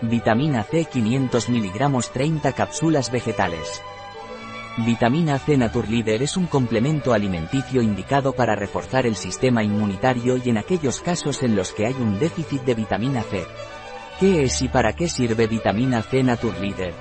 Vitamina C 500 mg 30 cápsulas vegetales. Vitamina C Naturleader es un complemento alimenticio indicado para reforzar el sistema inmunitario y en aquellos casos en los que hay un déficit de vitamina C. ¿Qué es y para qué sirve vitamina C Naturleader?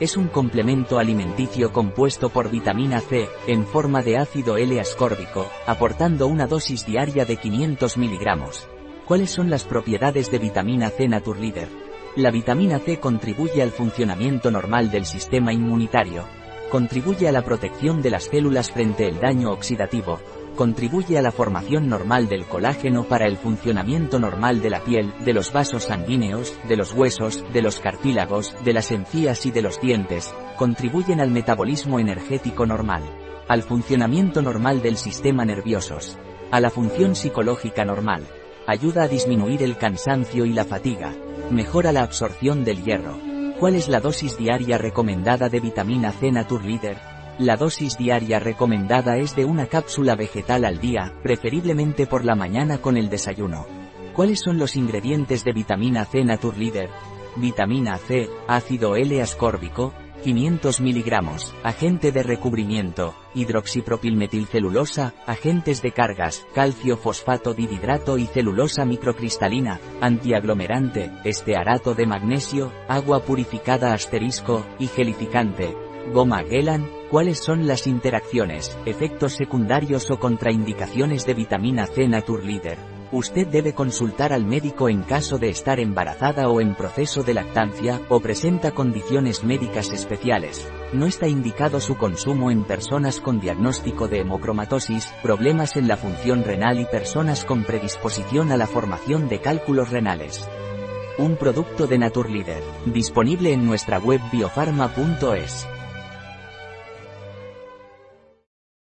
Es un complemento alimenticio compuesto por vitamina C, en forma de ácido L-ascórbico, aportando una dosis diaria de 500 miligramos. ¿Cuáles son las propiedades de vitamina C Naturleader? La vitamina C contribuye al funcionamiento normal del sistema inmunitario, contribuye a la protección de las células frente al daño oxidativo, contribuye a la formación normal del colágeno para el funcionamiento normal de la piel, de los vasos sanguíneos, de los huesos, de los cartílagos, de las encías y de los dientes, contribuyen al metabolismo energético normal, al funcionamiento normal del sistema nervioso, a la función psicológica normal, ayuda a disminuir el cansancio y la fatiga, Mejora la absorción del hierro. ¿Cuál es la dosis diaria recomendada de vitamina C Naturleader? La dosis diaria recomendada es de una cápsula vegetal al día, preferiblemente por la mañana con el desayuno. ¿Cuáles son los ingredientes de vitamina C Naturleader? Vitamina C, ácido L-ascórbico, 500 miligramos, agente de recubrimiento, hidroxipropilmetilcelulosa, agentes de cargas, calcio fosfato dihidrato y celulosa microcristalina, antiaglomerante, estearato de magnesio, agua purificada asterisco, y gelificante. Goma Gellan, ¿cuáles son las interacciones, efectos secundarios o contraindicaciones de vitamina C Naturleader? Usted debe consultar al médico en caso de estar embarazada o en proceso de lactancia, o presenta condiciones médicas especiales. No está indicado su consumo en personas con diagnóstico de hemocromatosis, problemas en la función renal y personas con predisposición a la formación de cálculos renales. Un producto de Naturleader, disponible en nuestra web biofarma.es.